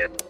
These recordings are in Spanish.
it.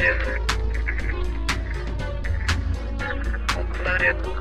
Planeta. O planeta.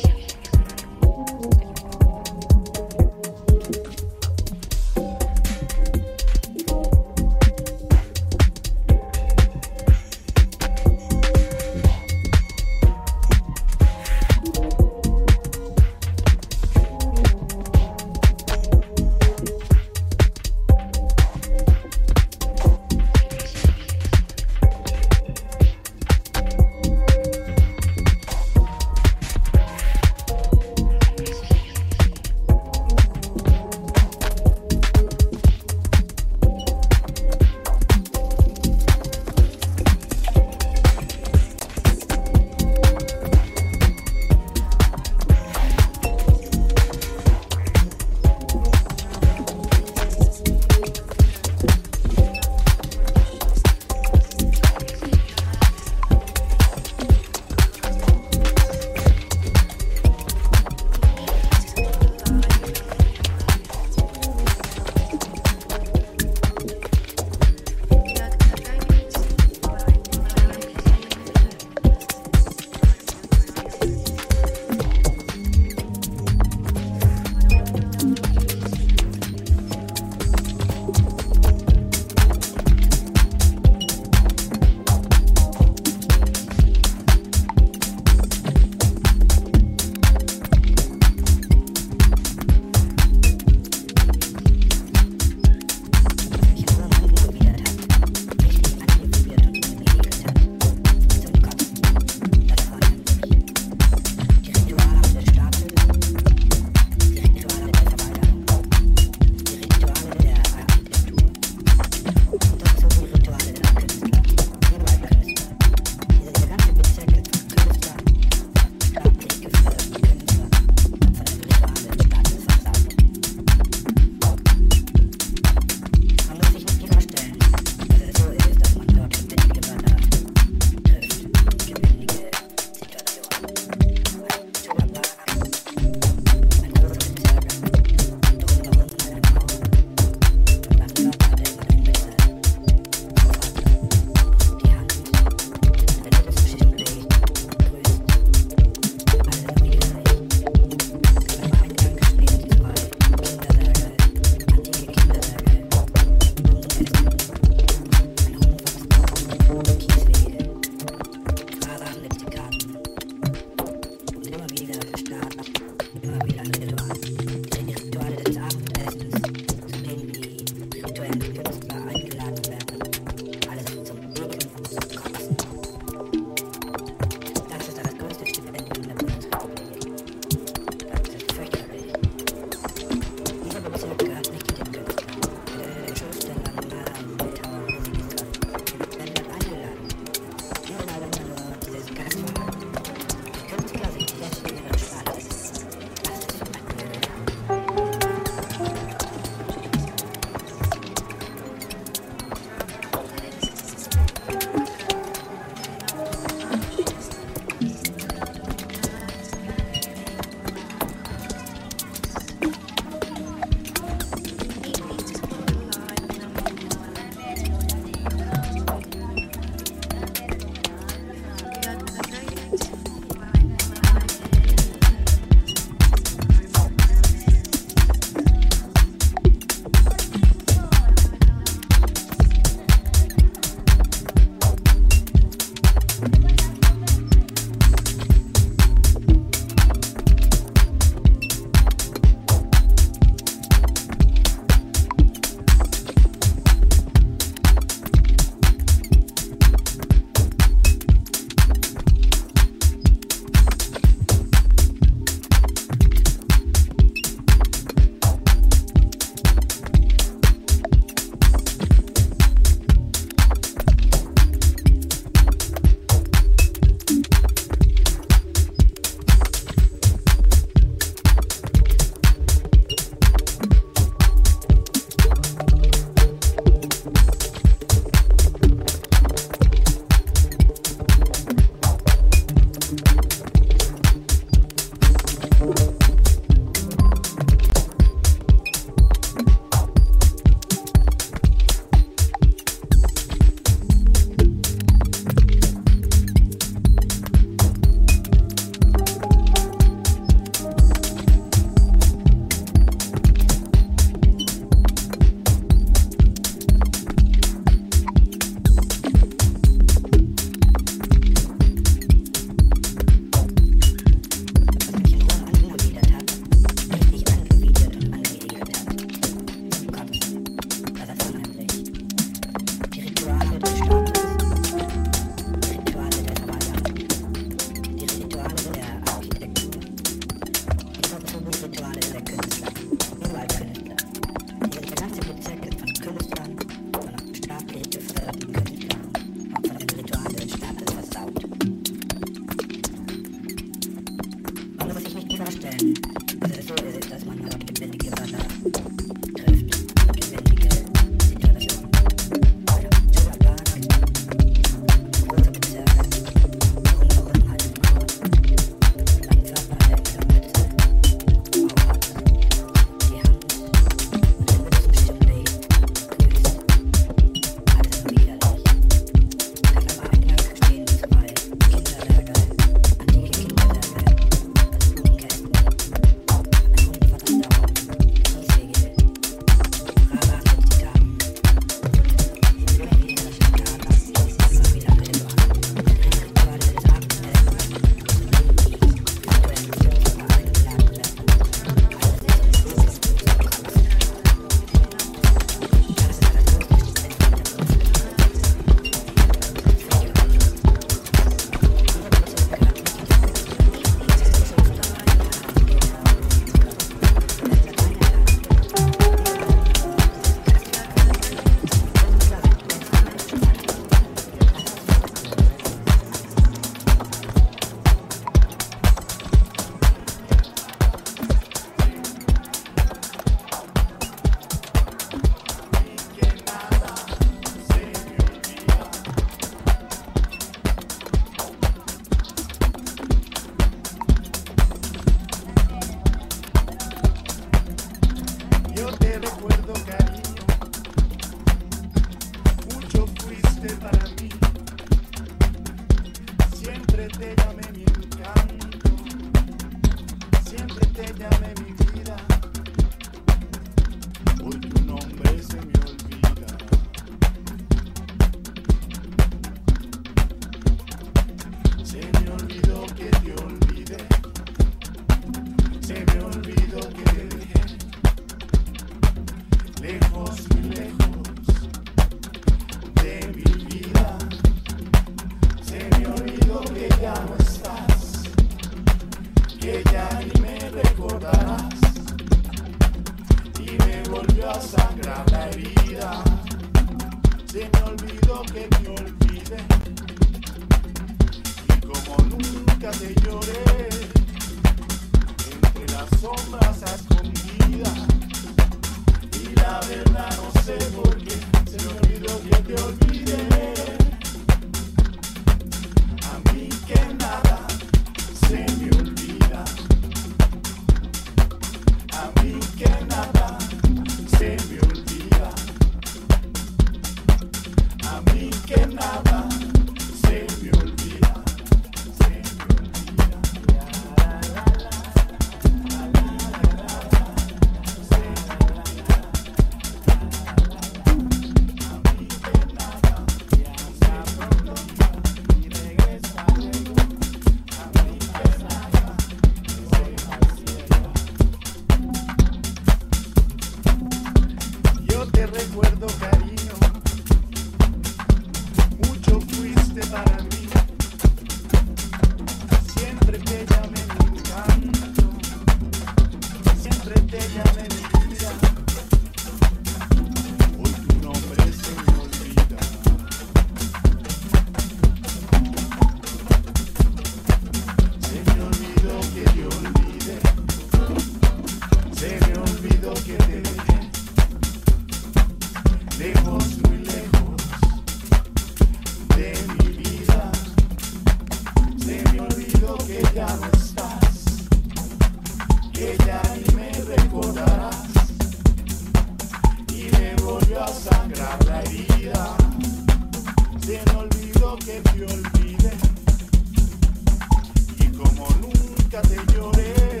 Y como nunca te lloré,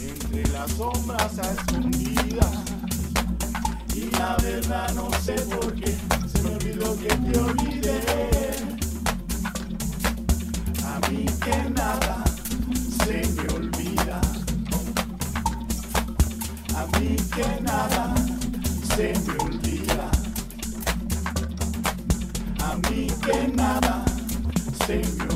entre las sombras a escondidas. Y la verdad no sé por qué se me olvidó que te olvidé. A mí que nada se me olvida. A mí que nada se me Savior.